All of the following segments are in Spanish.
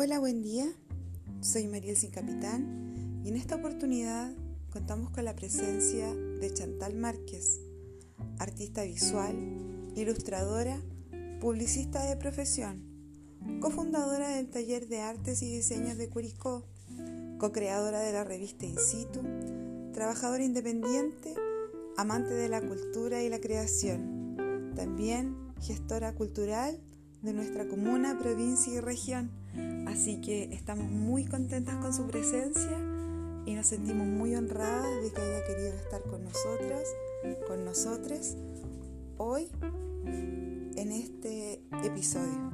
Hola, buen día. Soy Mariel Sin Capitán y en esta oportunidad contamos con la presencia de Chantal Márquez, artista visual, ilustradora, publicista de profesión, cofundadora del taller de artes y diseños de Curicó, co-creadora de la revista In Situ, trabajadora independiente, amante de la cultura y la creación, también gestora cultural de nuestra comuna, provincia y región Así que estamos muy contentas con su presencia y nos sentimos muy honradas de que haya querido estar con nosotras, con nosotros, hoy en este episodio.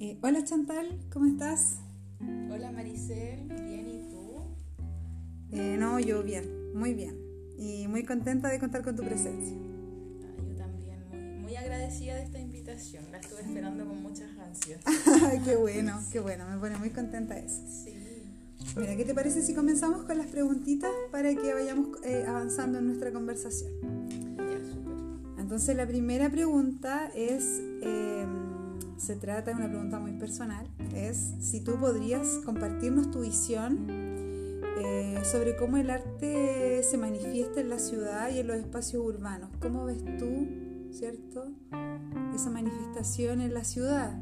Eh, hola Chantal, ¿cómo estás? Hola Maricel, bien y tú? Eh, no, yo bien, muy bien y muy contenta de contar con tu presencia. Ah, yo también, muy, agradecida de esta invitación, la estuve esperando con muchas ansias. qué bueno, qué bueno, me pone muy contenta eso. Sí. Mira, ¿qué te parece si comenzamos con las preguntitas para que vayamos eh, avanzando en nuestra conversación? Ya, súper. Entonces la primera pregunta es, em, se trata de una pregunta muy personal, es si tú podrías compartirnos tu visión eh, sobre cómo el arte se manifiesta en la ciudad y en los espacios urbanos. ¿Cómo ves tú, cierto, esa manifestación en la ciudad?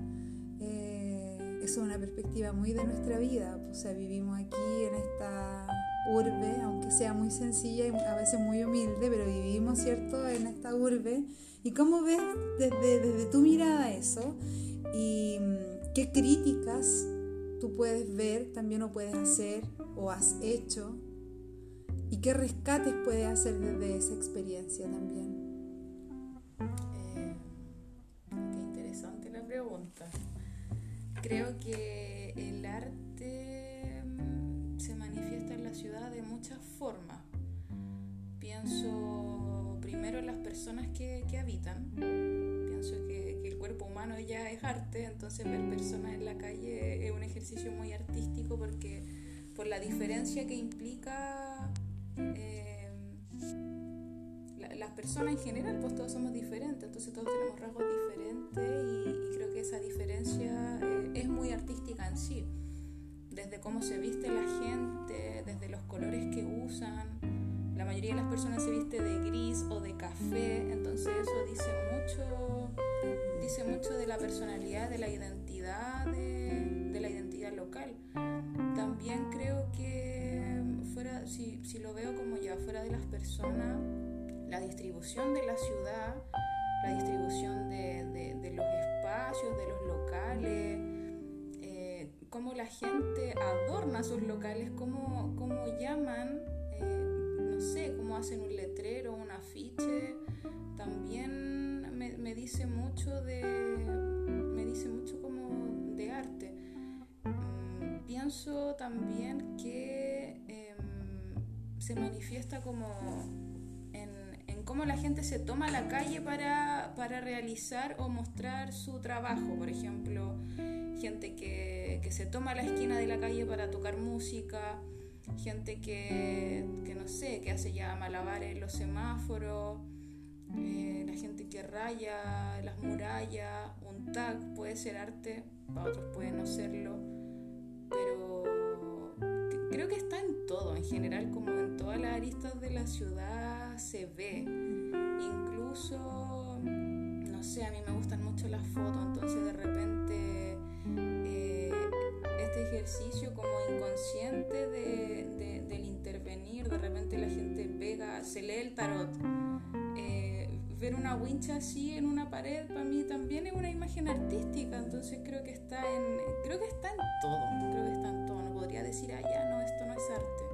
Eh, es una perspectiva muy de nuestra vida. O sea, vivimos aquí en esta urbe, aunque sea muy sencilla y a veces muy humilde, pero vivimos, ¿cierto?, en esta urbe. ¿Y cómo ves desde, desde tu mirada eso? ¿Y mm, qué críticas tú puedes ver, también o puedes hacer o has hecho y qué rescates puedes hacer desde esa experiencia también. Eh, qué interesante la pregunta. Creo que el arte mm, se manifiesta en la ciudad de muchas formas. Pienso primero en las personas que, que habitan. Cuerpo humano ya es arte, entonces ver personas en la calle es un ejercicio muy artístico porque por la diferencia que implica eh, las personas en general, pues todos somos diferentes, entonces todos tenemos rasgos diferentes y, creo que esa diferencia eh, es muy artística en sí, desde cómo se viste la gente, desde los colores que usan. La mayoría de las personas se viste de gris o de café, entonces eso dice mucho, la personalidad, de la identidad, de, de la identidad local. También creo que fuera, si, si, lo veo como ya fuera de las personas, la distribución de la ciudad, la distribución de, de, los espacios, de los locales, eh, cómo la gente adorna sus locales, cómo, cómo llaman, eh, no sé, cómo hacen un letrero, un afiche, también me, me dice mucho de, me dice mucho como de arte pienso también que em, se manifiesta como en, cómo la gente se toma la calle para, realizar o mostrar su trabajo. Por ejemplo, gente que, se toma la esquina de la calle para tocar música, gente que, no sé, que hace ya malabares en los semáforos, eh, la gente las murallas, un tag puede ser arte, para otros puede no serlo pero creo que está en todo, en general, como en todas las aristas de la ciudad se ve. Incluso, no sé, a mí me gustan mucho las fotos, entonces de repente eh, este ejercicio como inconsciente de, del intervenir, de repente la gente pega, se lee el tarot. Ver una wincha así en una pared para mí también es una imagen artística, entonces creo que está en creo que está en todo, creo que está en todo, no podría decir, ah, ya, no, esto no es arte.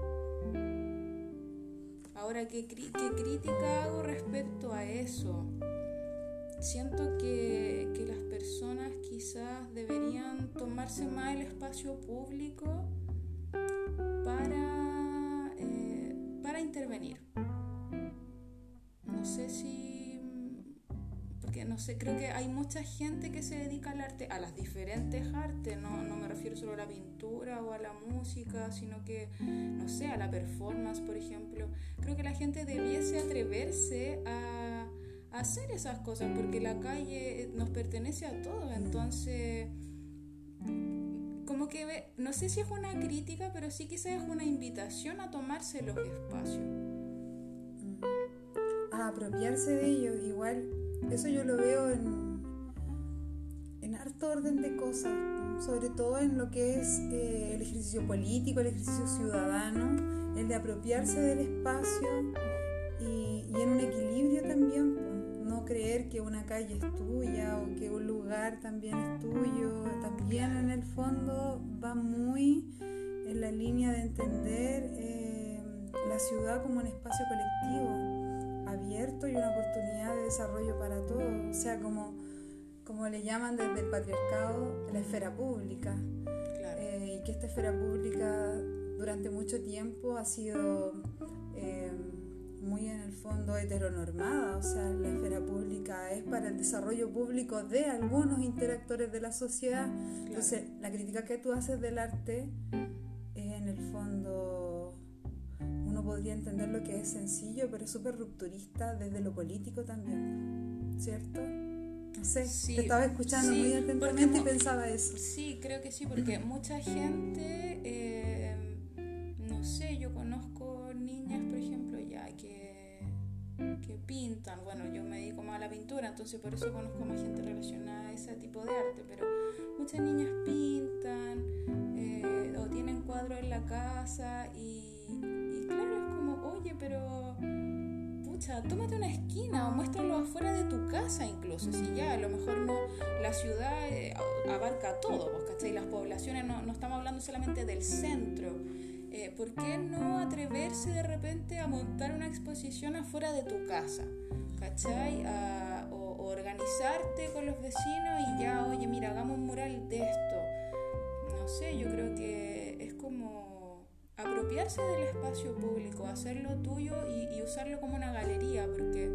Ahora, ¿qué, qué crítica hago respecto a eso? Siento que, que las personas quizás deberían tomarse más el espacio público para, eh, para intervenir. No sé si no sé, creo que hay mucha gente que se dedica al arte, a las diferentes artes, no, no me refiero solo a la pintura o a la música, sino que, no sé, a la performance, por ejemplo. Creo que la gente debiese atreverse a, a hacer esas cosas, porque la calle nos pertenece a todos, entonces como que no sé si es una crítica, pero sí quizás es una invitación a tomarse los espacios. Mm. A apropiarse de ellos, igual, eso yo lo veo en, en harto orden de cosas, sobre todo en lo que es eh, el ejercicio político, el ejercicio ciudadano, el de apropiarse del espacio y, en un equilibrio también creer que una calle es tuya o que un lugar también es tuyo. También en el fondo va muy en la línea de entender eh, la ciudad como un espacio colectivo, una oportunidad de desarrollo para todos. O sea, como, como le llaman desde el patriarcado, la esfera pública. Eh, y que esta esfera pública durante mucho tiempo ha sido... Eh, muy en el fondo heteronormada, o sea, la esfera pública es para el desarrollo público de algunos interactores de la sociedad. Entonces, la crítica que tú haces del arte es en el fondo, podría entender lo que es sencillo, pero es súper rupturista desde lo político también, ¿cierto? No sé, te estaba escuchando muy atentamente y pensaba eso. Sí, creo que sí, porque mucha gente, eh, no sé, yo conozco niñas, por ejemplo, ya que que pintan. Bueno, yo me dedico más a la pintura, entonces por eso conozco más gente relacionada a ese tipo de arte, pero muchas niñas pintan eh, o tienen cuadros en la casa y, claro, es como, oye, pero pucha, tómate una esquina o muéstralo afuera de tu casa incluso, si ya a lo mejor no, la ciudad eh, abarca todo, ¿vos cachai? Las poblaciones, no, no estamos hablando solamente del centro eh, ¿por qué no atreverse de repente a montar una exposición afuera de tu casa? ¿Cachai? o, organizarte con los vecinos y ya, oye, mira, hagamos un mural de esto. No sé, yo creo que apropiarse del espacio público, hacerlo tuyo y, usarlo como una galería, porque,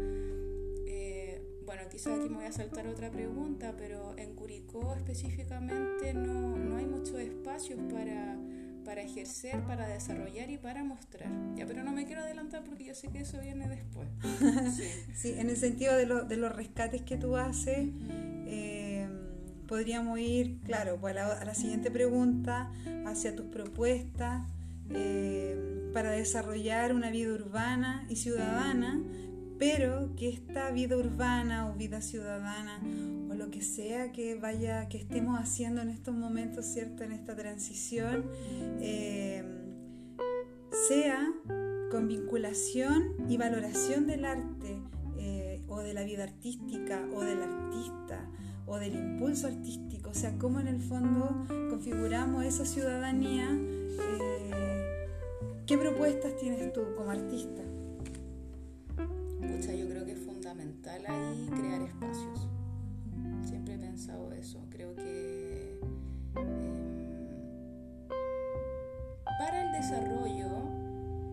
eh, bueno, quizás aquí me voy a saltar otra pregunta, pero en Curicó específicamente no, no hay muchos espacios para para ejercer, para desarrollar y para mostrar. Ya, pero no me quiero adelantar porque yo sé que eso viene después. Sí, en el sentido de, de, los rescates que tú haces, eh, podríamos ir, claro, pues a, la, siguiente pregunta, hacia tus propuestas eh, para desarrollar una vida urbana y ciudadana, pero que esta vida urbana o vida ciudadana o lo que sea que vaya, que estemos haciendo en estos momentos, ¿cierto? En esta transición, eh, sea con vinculación y valoración del arte eh, o de la vida artística o del artista o del impulso artístico, o sea, cómo en el fondo configuramos esa ciudadanía. Eh, ¿Qué propuestas tienes tú como artista? Pucha, yo creo que es fundamental ahí crear espacios Siempre he pensado eso. Creo que em, para el desarrollo,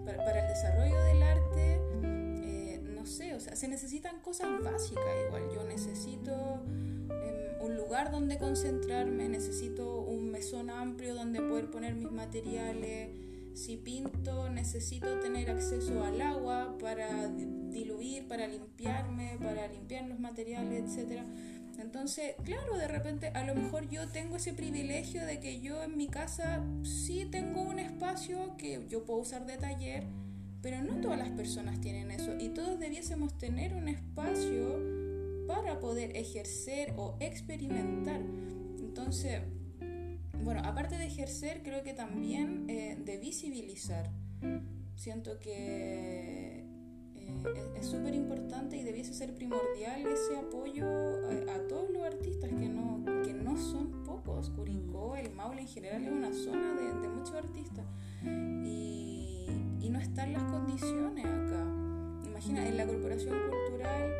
para, el desarrollo del arte, eh, no sé, o sea, se necesitan cosas básicas igual. Yo necesito em, un lugar donde concentrarme, necesito un mesón amplio donde poder poner mis materiales. Si pinto, necesito tener acceso al agua para diluir, para limpiarme, para limpiar los materiales, etcétera entonces, claro, de repente a lo mejor yo tengo ese privilegio de que yo en mi casa sí tengo un espacio que yo puedo usar de taller, pero no todas las personas tienen eso y todos debiésemos tener un espacio para poder ejercer o experimentar. Entonces, bueno, aparte de ejercer, creo que también eh, de visibilizar. Siento que es súper importante y debiese ser primordial ese apoyo a, todos los artistas que no, que no son pocos. Curicó, el Maule en general es una zona de, de muchos artistas y, y, no están las condiciones acá. Imagina, en la Corporación Cultural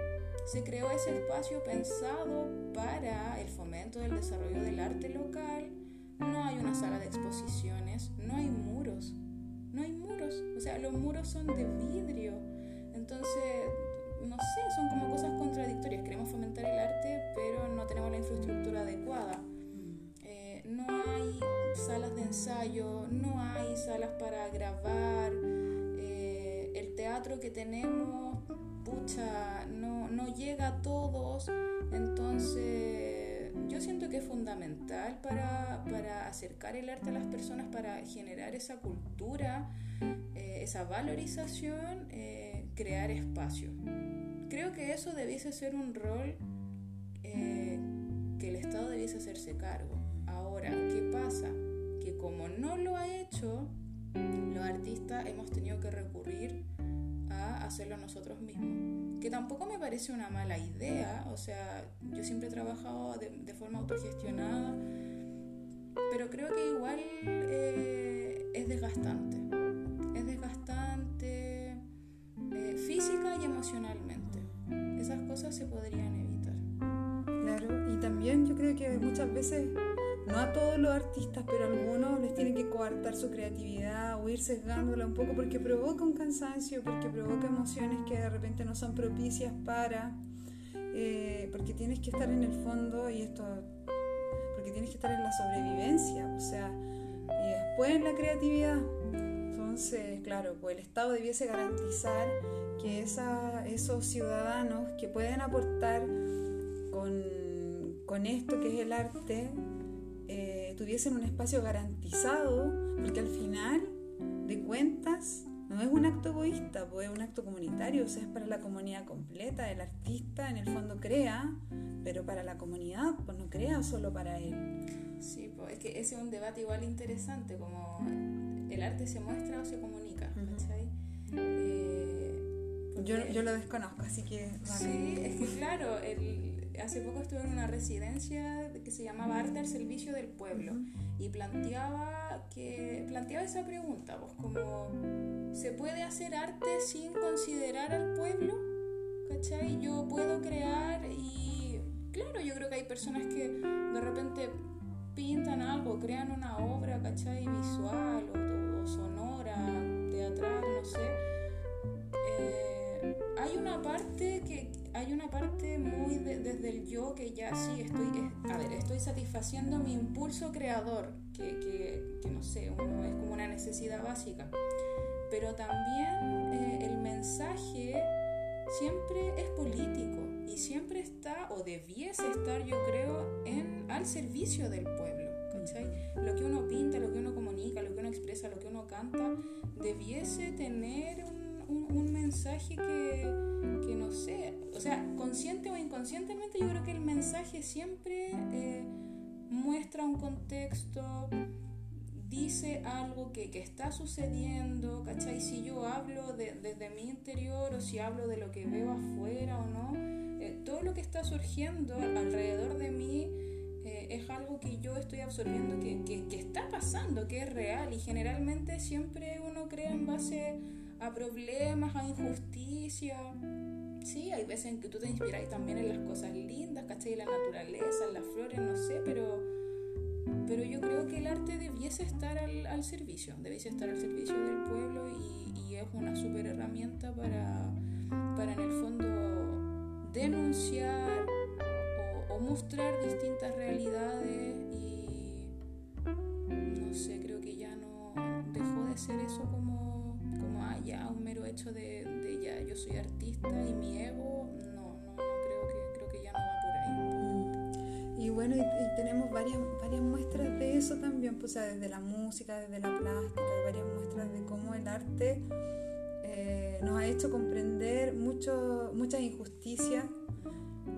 se creó ese espacio pensado para el fomento del desarrollo del arte local. No hay una sala de exposiciones, no hay muros, no hay muros, o sea, los muros son de vidrio entonces, no sé, son como cosas contradictorias. Queremos fomentar el arte, pero no tenemos la infraestructura adecuada. Eh, no hay salas de ensayo, no hay salas para grabar. Eh, el teatro que tenemos, pucha, no, no llega a todos. Entonces, yo siento que es fundamental para, para acercar el arte a las personas, para generar esa cultura, eh, esa valorización crear espacio. Creo que eso debiese ser un rol eh, que el Estado debiese hacerse cargo. Ahora, ¿qué pasa? Que como no lo ha hecho, los artistas hemos tenido que recurrir a hacerlo nosotros mismos. Que tampoco me parece una mala idea, o sea, yo siempre he trabajado de, forma autogestionada, pero creo que igual eh, es desgastante. Es desgastante física y emocionalmente. Esas cosas se podrían evitar. Claro, y también yo creo que muchas veces, no a todos los artistas, pero a algunos les tienen que coartar su creatividad o ir sesgándola un poco porque provoca un cansancio, porque provoca emociones que de repente no son propicias para, eh, porque tienes que estar en el fondo y esto, porque tienes que estar en la sobrevivencia, o sea, y después en la creatividad. Entonces, claro, pues el Estado debiese garantizar que esa, esos ciudadanos que pueden aportar con, esto que es el arte tuviesen un espacio garantizado, porque al final de cuentas no es un acto egoísta, pues es un acto comunitario, o sea, es para la comunidad completa. El artista en el fondo crea, pero para la comunidad, pues no crea solo para él. Sí, pues es que ese es un debate igual interesante, como el arte se muestra o se comunica, yo, yo lo desconozco, así que... Sí, es que claro, el, hace poco estuve en una residencia que se llamaba Arte al Servicio del Pueblo y planteaba, que, planteaba esa pregunta, pues como, ¿se puede hacer arte sin considerar al pueblo? ¿Cachai? Yo puedo crear y claro, yo creo que hay personas que de repente pintan algo, crean una obra, ¿cachai? Visual o, o sonora, teatral, no sé hay una parte que hay una parte muy desde el yo que ya sí estoy a ver estoy satisfaciendo mi impulso creador que, que, que no sé uno es como una necesidad básica pero también eh, el mensaje siempre es político y siempre está o debiese estar yo creo en al servicio del pueblo ¿cachai? lo que uno pinta lo que uno comunica lo que uno expresa lo que uno canta debiese tener un un, mensaje que, que, no sé, o sea, consciente o inconscientemente yo creo que el mensaje siempre eh, muestra un contexto, dice algo que, que, está sucediendo, ¿cachai? Si yo hablo de, desde mi interior o si hablo de lo que veo afuera o no, eh, todo lo que está surgiendo alrededor de mí eh, es algo que yo estoy absorbiendo, que, que, que, está pasando, que es real y generalmente siempre uno crea en base a problemas, a injusticia. Sí, hay veces en que tú te inspiras también en las cosas lindas, ¿cachai? La naturaleza, las flores, no sé, pero, pero yo creo que el arte debiese estar al, al servicio, debiese estar al servicio del pueblo y, es una súper herramienta para, para en el fondo denunciar o, mostrar distintas realidades y no sé, creo que ya no dejó de ser eso como ya un mero hecho de, ya yo soy artista y mi ego, no, no, no creo que, creo que ya no va por ahí. Mm. Y bueno, y, tenemos varias, varias muestras de eso también, pues, desde la música, desde la plástica, hay varias muestras de cómo el arte eh, nos ha hecho comprender mucho, muchas injusticias,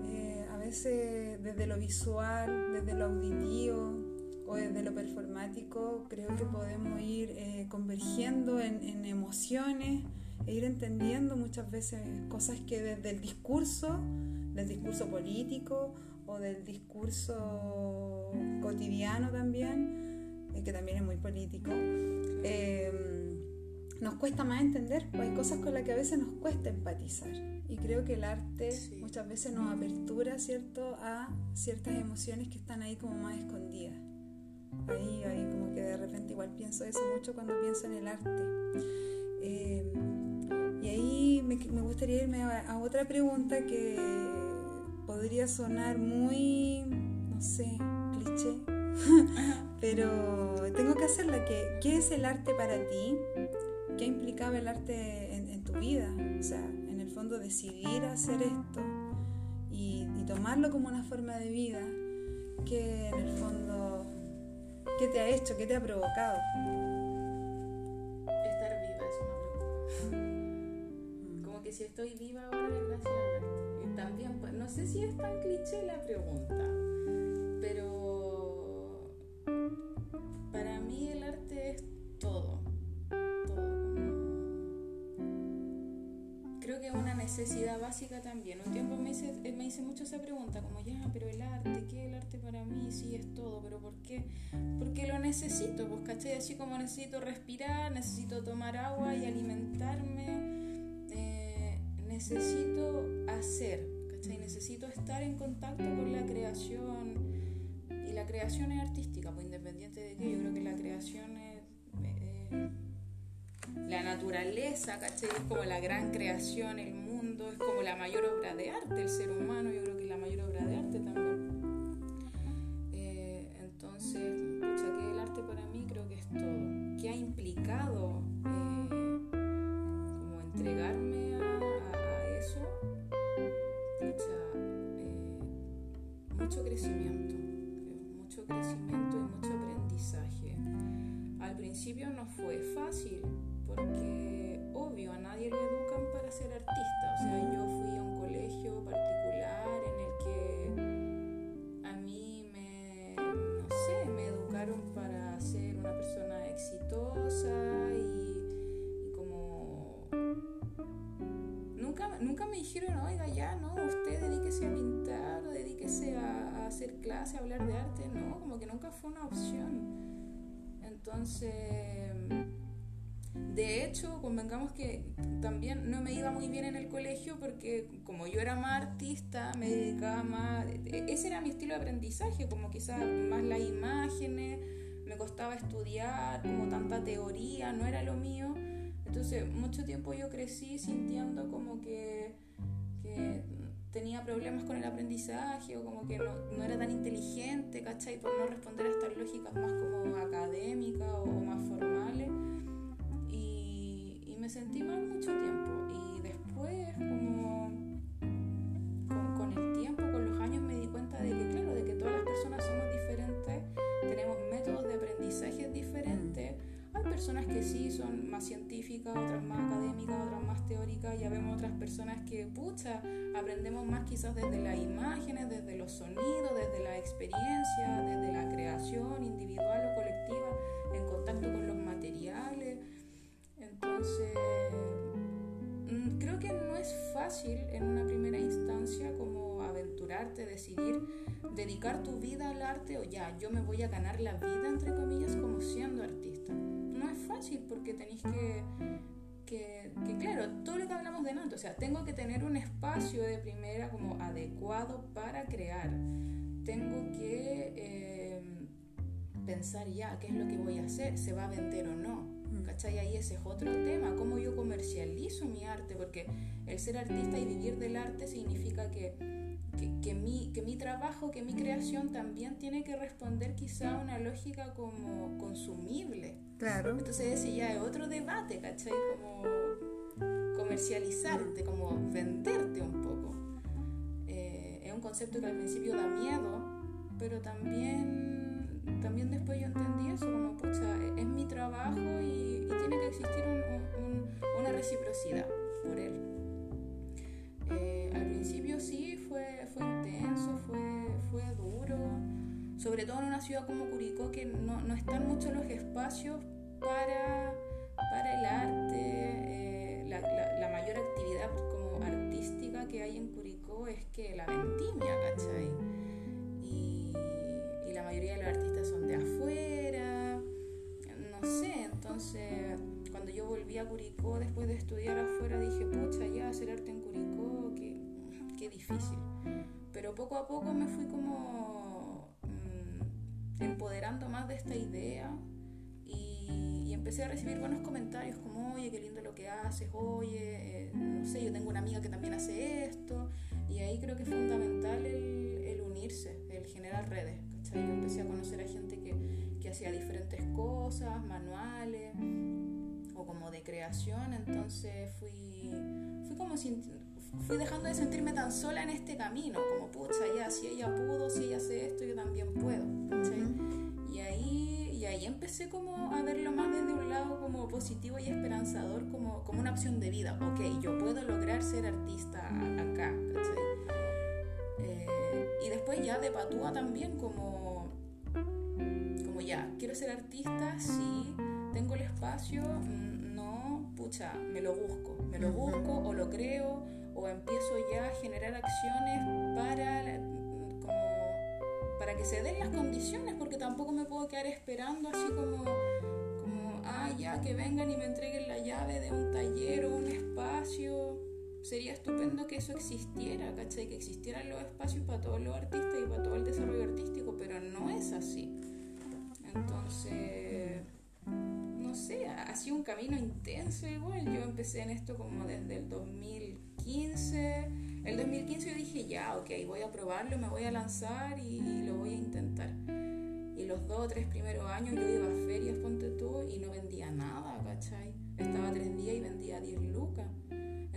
eh, a veces desde lo visual, desde lo auditivo o desde lo performático, creo que podemos ir eh, convergiendo en, en, emociones e ir entendiendo muchas veces cosas que desde el discurso, del discurso político o del discurso cotidiano también, eh, que también es muy político, em, nos cuesta más entender, pues hay cosas con las que a veces nos cuesta empatizar. Y creo que el arte muchas veces nos apertura, ¿cierto?, a ciertas emociones que están ahí como más escondidas. Ahí, ahí como que de repente igual pienso eso mucho cuando pienso en el arte. Eh, y ahí me, me gustaría irme a, otra pregunta que podría sonar muy, no sé, cliché, pero tengo que hacerla. Que, ¿Qué es el arte para ti? ¿Qué implicaba el arte en, tu vida? O sea, en el fondo decidir hacer esto y, tomarlo como una forma de vida, que en el fondo, ¿qué te ha hecho? ¿Qué te ha provocado? Estar viva es una pregunta. Si estoy viva ahora es gracias al arte. Y también, pues, no sé si es tan cliché la pregunta, pero para mí el arte es todo. Todo. Creo que es una necesidad básica también. Un tiempo me hice, eh, me hice mucho esa pregunta, como ya, pero el arte, ¿qué el arte para mí? Sí, es todo, pero ¿por qué? Porque lo necesito, pues, ¿cachai? Así como necesito respirar, necesito tomar agua y alimentarme, necesito hacer, ¿cachai? Necesito estar en contacto con la creación. Y la creación es artística, pues independiente de que yo creo que la creación es... eh, la naturaleza, ¿cachai? Es como la gran creación, el mundo, es como la mayor obra de arte, el ser humano, mucho crecimiento, creo, mucho crecimiento y mucho aprendizaje. Al principio no fue fácil porque, obvio, a nadie lo educan para ser clase, hablar de arte. No, como que nunca fue una opción. Entonces, de hecho, convengamos que también no me iba muy bien en el colegio porque como yo era más artista, me dedicaba más... Ese era mi estilo de aprendizaje, como quizás más las imágenes, me costaba estudiar, como tanta teoría, no era lo mío. Entonces, mucho tiempo yo crecí sintiendo como que tenía problemas con el aprendizaje o como que no, no era tan inteligente, ¿cachai? Por no responder a estas lógicas más como académicas o, más formales. Y, y me sentí mal personas que, pucha, aprendemos más quizás desde las imágenes, desde los sonidos, desde la experiencia, desde la creación individual o colectiva, en contacto con los materiales. Entonces, mm, creo que no es fácil en una primera instancia como aventurarte, decidir dedicar tu vida al arte o ya, yo me voy a ganar la vida, entre comillas, como siendo artista. No es fácil porque tenéis que, que, que, claro, todo lo que hablamos de antes, o sea, tengo que tener un espacio de primera como adecuado para crear. Tengo que eh, pensar ya qué es lo que voy a hacer, se va a vender o no. ¿Cachai? Ahí ese es otro tema, cómo yo comercializo mi arte, porque el ser artista y vivir del arte significa que, que, que mi, que mi trabajo, que mi creación también tiene que responder quizá a una lógica como consumible. Claro. Entonces ese ya es otro debate, ¿cachai? Como comercializarte, como venderte un poco. Eh, es un concepto que al principio da miedo, pero también, también después yo entendí eso, como, pucha, es mi trabajo y, y tiene que existir un- un- una reciprocidad por él. Eh, al principio sí, fue, fue intenso, fue, fue duro, sobre todo en una ciudad como Curicó, que no, no están muchos los espacios para, para el arte. eh, la, la- la mayor actividad como artística que hay en Curicó es que la vendimia, ¿cachai? Mayoría de los artistas son de afuera, no sé, entonces cuando yo volví a Curicó después de estudiar afuera dije, pucha, ya hacer arte en Curicó, qué, qué difícil. Pero poco a poco me fui como mm, empoderando más de esta idea y, y empecé a recibir buenos comentarios como, oye, qué lindo lo que haces, oye, eh, no sé, yo tengo una amiga que también hace esto. Y ahí creo que es fundamental el, el unirse, el generar redes. ¿Cachai? Yo empecé a conocer a gente que, que hacía diferentes cosas, manuales o como de creación, entonces fui, fui como fui dejando de sentirme tan sola en este camino, como pucha, ya, si ella pudo, si ella hace esto, yo también puedo. Y ahí, y ahí empecé como a verlo más desde un lado como positivo y esperanzador, como, como una opción de vida. Ok, yo puedo lograr ser artista acá, eh, y después ya de patúa también como, como ya, quiero ser artista, sí, tengo el espacio, mm, no, pucha, me lo busco, me lo busco o lo creo o empiezo ya a generar acciones para, como, para que se den las condiciones, porque tampoco me puedo quedar esperando así como, como, ah, ya, que vengan y me entreguen la llave de un taller o un espacio. Sería estupendo que eso existiera, ¿cachai? Que existieran los espacios para todos los artistas y para todo el desarrollo artístico, pero no es así. Entonces, no sé, ha sido un camino intenso igual. Yo empecé en esto como desde el 2000 2015, el 2015 yo dije, ya, ok, voy a probarlo, me voy a lanzar y lo voy a intentar. Y los dos o tres primeros años yo iba a ferias, ponte tú, y no vendía nada, ¿cachai? Estaba tres días y vendía 10 lucas.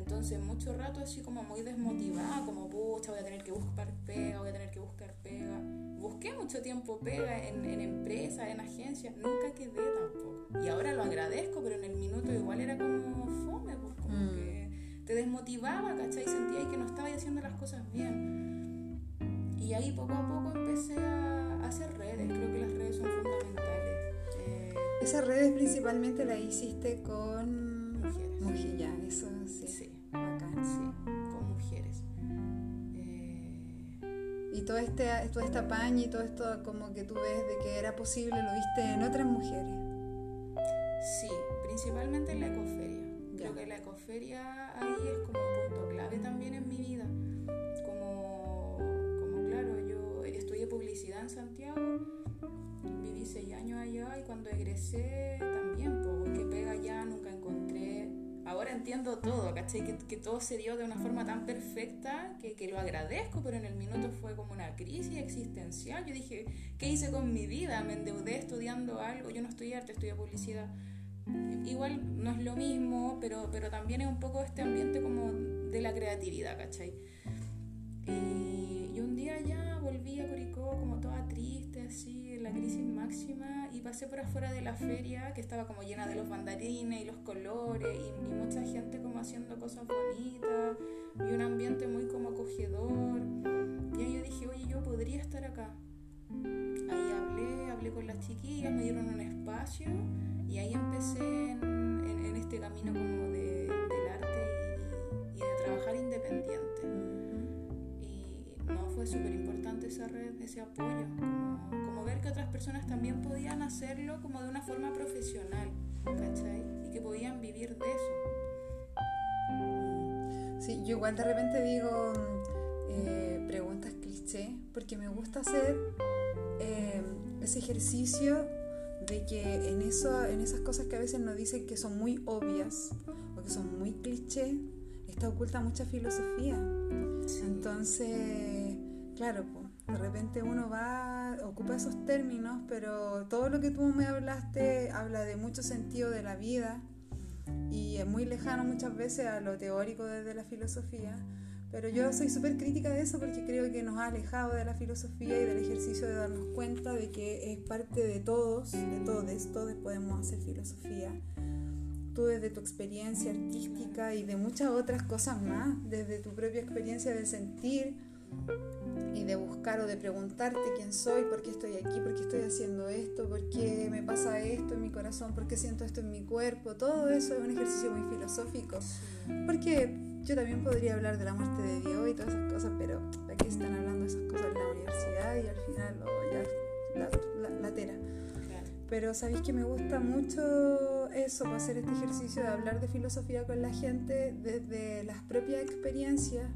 Entonces, mucho rato así como muy desmotivada, como, pucha, voy a tener que buscar pega, voy a tener que buscar pega. Busqué mucho tiempo pega en, en empresas, en agencias, nunca quedé tampoco. Y ahora lo agradezco, pero en el minuto igual era como fome, pues como mm. que te desmotivaba, ¿cachai? Sentía que no estaba haciendo las cosas bien. Y ahí poco a poco empecé a hacer redes, creo que las redes son fundamentales. Eh, Esas redes principalmente las hiciste con todo este, toda esta paña y todo esto como que tú ves de que era posible, lo viste en otras mujeres. Sí, principalmente en la ecoferia creo que la ecoferia ahí es como un punto clave también en mi vida. Como, como claro, yo estudié publicidad en Santiago, viví seis años allá y cuando egresé también, Ahora entiendo todo, ¿cachai? Que, que, todo se dio de una forma tan perfecta que, que lo agradezco, pero en el minuto fue como una crisis existencial. Yo dije, ¿qué hice con mi vida? Me endeudé estudiando algo, yo no estudié arte, estudié publicidad igual no es lo mismo, pero, pero también es un poco este ambiente como de la creatividad, ¿cachai? Y, un día ya volví a Curicó como toda triste, así, la crisis máxima, y pasé por afuera de la feria que estaba como llena de los bandarines y los colores, y, y mucha gente como haciendo cosas bonitas, y un ambiente muy como acogedor. Y ahí yo dije, oye, yo podría estar acá. Ahí hablé, hablé con las chiquillas, me dieron un espacio y ahí empecé en, este camino como de, del arte y, de trabajar independiente. Y no, fue súper importante esa red, ese apoyo, como, ver que otras personas también podían hacerlo como de una forma profesional, ¿cachai? Y que podían vivir de eso. Sí, yo igual de repente digo eh, preguntas cliché, porque me gusta hacer eh, ese ejercicio de que en, eso, en esas cosas que a veces nos dicen que son muy obvias o que son muy cliché, está oculta mucha filosofía. Entonces, claro, de repente uno va, ocupa esos términos, pero todo lo que tú me hablaste habla de mucho sentido de la vida y es muy lejano muchas veces a lo teórico desde la filosofía. Pero yo soy súper crítica de eso porque creo que nos ha alejado de la filosofía y del ejercicio de darnos cuenta de que es parte de todos, de todos, todos podemos hacer filosofía. Tú desde tu experiencia artística y de muchas otras cosas más, desde tu propia experiencia de sentir y de buscar o de preguntarte quién soy, por qué estoy aquí, por qué estoy haciendo esto, por qué me pasa esto en mi corazón, por qué siento esto en mi cuerpo, todo eso es un ejercicio muy filosófico. Porque yo también podría hablar de la muerte de Dios y todas esas cosas, pero aquí están hablando esas cosas en la universidad y al final oh, ya la, la, tera. Pero sabéis que me gusta mucho eso, hacer este ejercicio de hablar de filosofía con la gente desde las propias experiencias.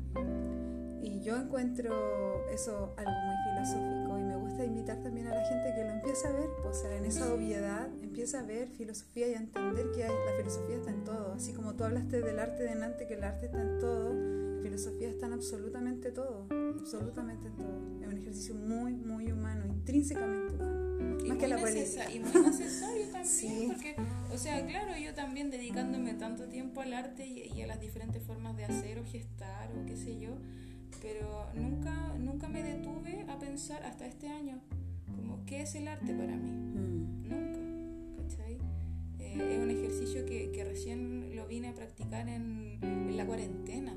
Yo encuentro eso algo muy filosófico y me gusta invitar también a la gente que lo empiece a ver, pues, o sea, en esa obviedad empieza a ver filosofía y a entender que hay, la filosofía está en todo, así como tú hablaste del arte de Nantes, que el arte está en todo, la filosofía está en absolutamente todo, absolutamente en todo. Es un ejercicio muy, muy humano, intrínsecamente humano, y más que la política. Y muy necesario también, porque, o sea, claro, yo también dedicándome tanto tiempo al arte y, y a las diferentes formas de hacer o gestar o qué sé yo, pero nunca, nunca me detuve a pensar hasta este año como qué es el arte para mí. Mm. Nunca, ¿cachai? Eh, es un ejercicio que, que, recién lo vine a practicar en, en la cuarentena.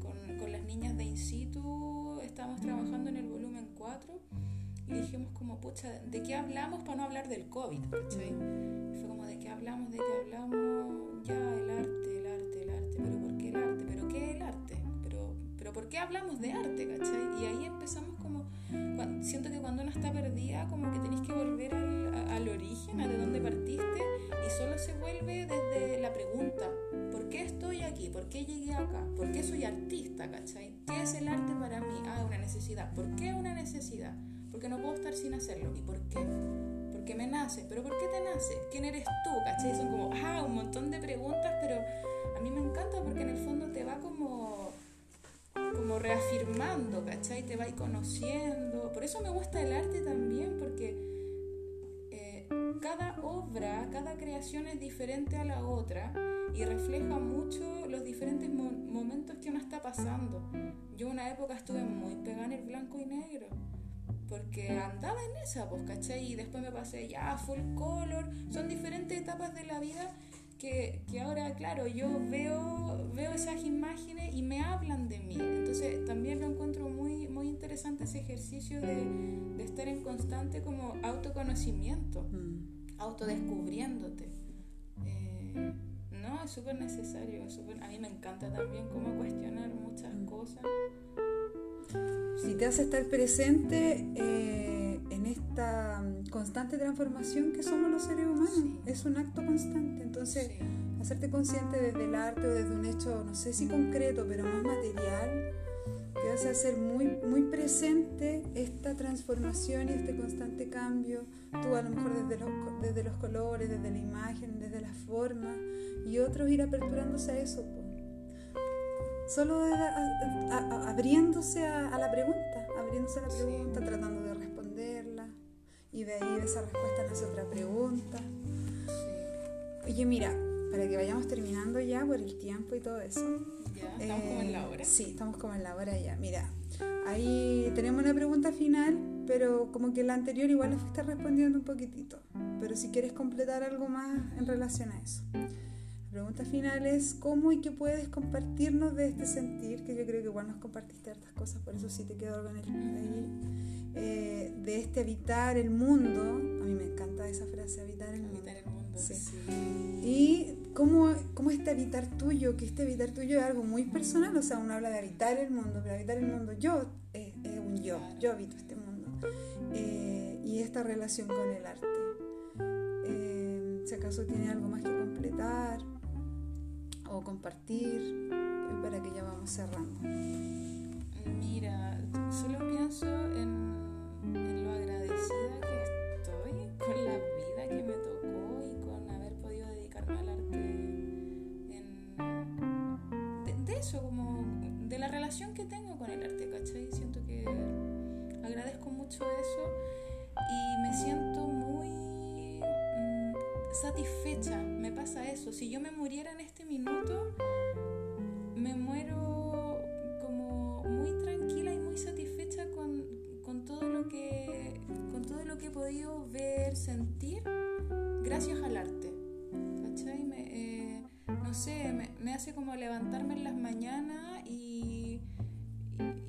Con, con, las niñas de in situ estábamos trabajando en el volumen 4 y dijimos como, pucha, ¿de qué hablamos para no hablar del COVID? ¿cachai? Fue como, ¿de qué hablamos? ¿De qué hablamos? Ya, el arte, ¿por qué hablamos de arte, cachai? Y ahí empezamos como, siento que cuando uno está perdida, como que tenéis que volver al, al origen, a de dónde partiste, y solo se vuelve desde la pregunta, ¿por qué estoy aquí? ¿Por qué llegué acá? ¿Por qué soy artista, cachai? ¿Qué es el arte para mí? Ah, una necesidad. ¿Por qué una necesidad? Porque no puedo estar sin hacerlo. ¿Y por qué? Porque me nace. ¿Pero por qué te nace? ¿Quién eres tú? ¿Cachai? Son como, ah, un montón de preguntas, pero a mí me encanta porque en el fondo te va como como reafirmando, ¿cachai? Te va conociendo. Por eso me gusta el arte también, porque eh, cada obra, cada creación es diferente a la otra y refleja mucho los diferentes momentos que uno está pasando. Yo una época estuve muy pegada en el blanco y negro. Porque andaba en esa, pues, ¿cachai? Y después me pasé ya full color. Son diferentes etapas de la vida que, que, ahora, claro, yo veo, veo esas imágenes y me hablan de mí. Entonces también lo encuentro muy, muy interesante ese ejercicio de, de estar en constante como autoconocimiento, mm. autodescubriéndote. Eh, no, es súper necesario. a mí me encanta también como cuestionar muchas mm. cosas. Si te hace estar presente... Eh esta mm, constante transformación que somos los seres humanos. Es un acto constante. Entonces, hacerte consciente desde el arte o desde un hecho, no sé si concreto, pero más material, te hace hacer muy, muy presente esta transformación y este constante cambio. Tú a lo mejor desde los, desde los colores, desde la imagen, desde la forma, y otros ir aperturándose a eso. Solo abriéndose a, la pregunta, abriéndose a la pregunta, tratando de y de ahí de esa respuesta nace otra pregunta. Oye, mira, para que vayamos terminando ya por el tiempo y todo eso. Ya, estamos como en la hora. Sí, estamos como en la hora ya. Mira, ahí tenemos una pregunta final, pero como que la anterior igual le fuiste respondiendo un poquitito. Pero si quieres completar algo más en relación a eso. Pregunta final es cómo y qué puedes compartirnos de este sentir, que yo creo que igual nos compartiste hartas cosas, por eso sí te quedo algo en el ahí eh, de este habitar el mundo. A mí me encanta esa frase, habitar el mundo. Habitar el mundo, sí. Y cómo, cómo este habitar tuyo, que este habitar tuyo es algo muy personal, o sea, uno habla de habitar el mundo, pero habitar el mundo yo es, un yo, yo habito este mundo. Eh, y esta relación con el arte. Eh, si acaso tiene algo más que completar o compartir, para que ya vamos cerrando. Mira, solo pienso en en lo agradecida que estoy con la vida que me tocó y con haber podido dedicarme al arte en, de, eso, como de la relación que tengo con el arte, ¿cachai? Siento que agradezco mucho eso y me siento satisfecha, me pasa eso, si yo me muriera en este minuto, me muero como muy tranquila y muy satisfecha con todo lo que, con todo lo que he podido ver, sentir, gracias al arte. ¿Cachai? Me, eh, no sé, me, hace como levantarme en las mañanas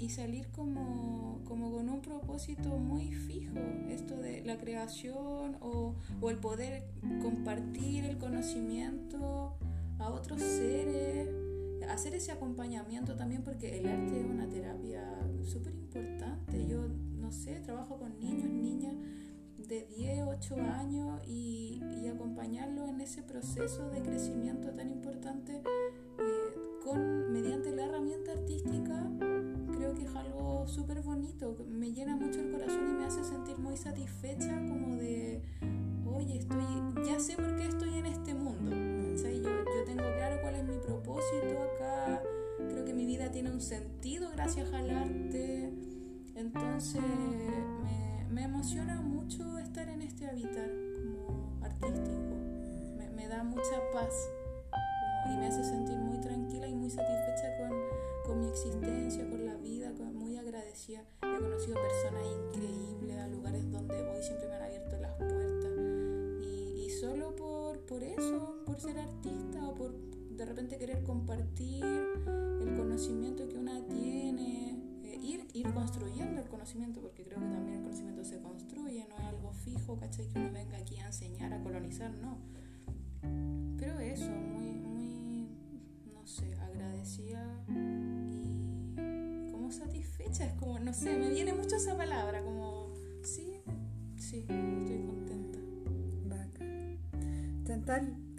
y, salir como, como, con un propósito muy fijo. Esto de la creación o, o el poder compartir el conocimiento a otros seres hacer ese acompañamiento también porque el arte es una terapia súper importante. Yo no sé, trabajo con niños, niñas de 10, 8 años y, y acompañarlos en ese proceso de crecimiento tan importante eh, con, mediante la herramienta artística, creo que es algo súper bonito, me llena mucho el corazón y me hace sentir muy satisfecha como de, oye, estoy, ya sé por qué estoy en este mundo. Yo, tengo claro cuál es mi propósito acá, creo que mi vida tiene un sentido gracias al arte, entonces me, me emociona mucho estar en este habitar como artístico, me da mucha paz y me hace sentir muy tranquila y muy satisfecha con, con mi existencia, con la vida, muy agradecida. He conocido personas increíbles a lugares donde voy, siempre me han abierto las puertas. Y, y solo por, por eso, por ser artista o por de repente querer compartir el conocimiento que una tiene, eh, ir, ir construyendo el conocimiento, porque creo que también el conocimiento se construye, no es algo fijo, ¿cachai? Que uno venga aquí a enseñar, a colonizar, no. Pero eso, muy, y como satisfecha, es como, no sé, me viene mucho esa palabra, como, sí, sí, estoy contenta. Vaca.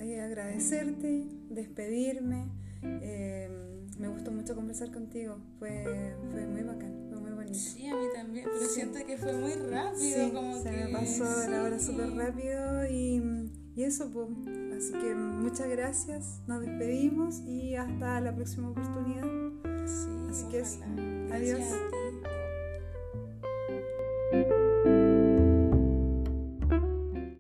eh, agradecerte, despedirme. Eh, me gustó mucho conversar contigo, fue, fue muy bacán, fue muy bonito. Sí, a mí también, pero siento que fue muy rápido, como se que... me pasó la hora súper rápido y, y eso, pues Así que muchas gracias, nos despedimos y hasta la próxima oportunidad. Sí, Así que es, adiós.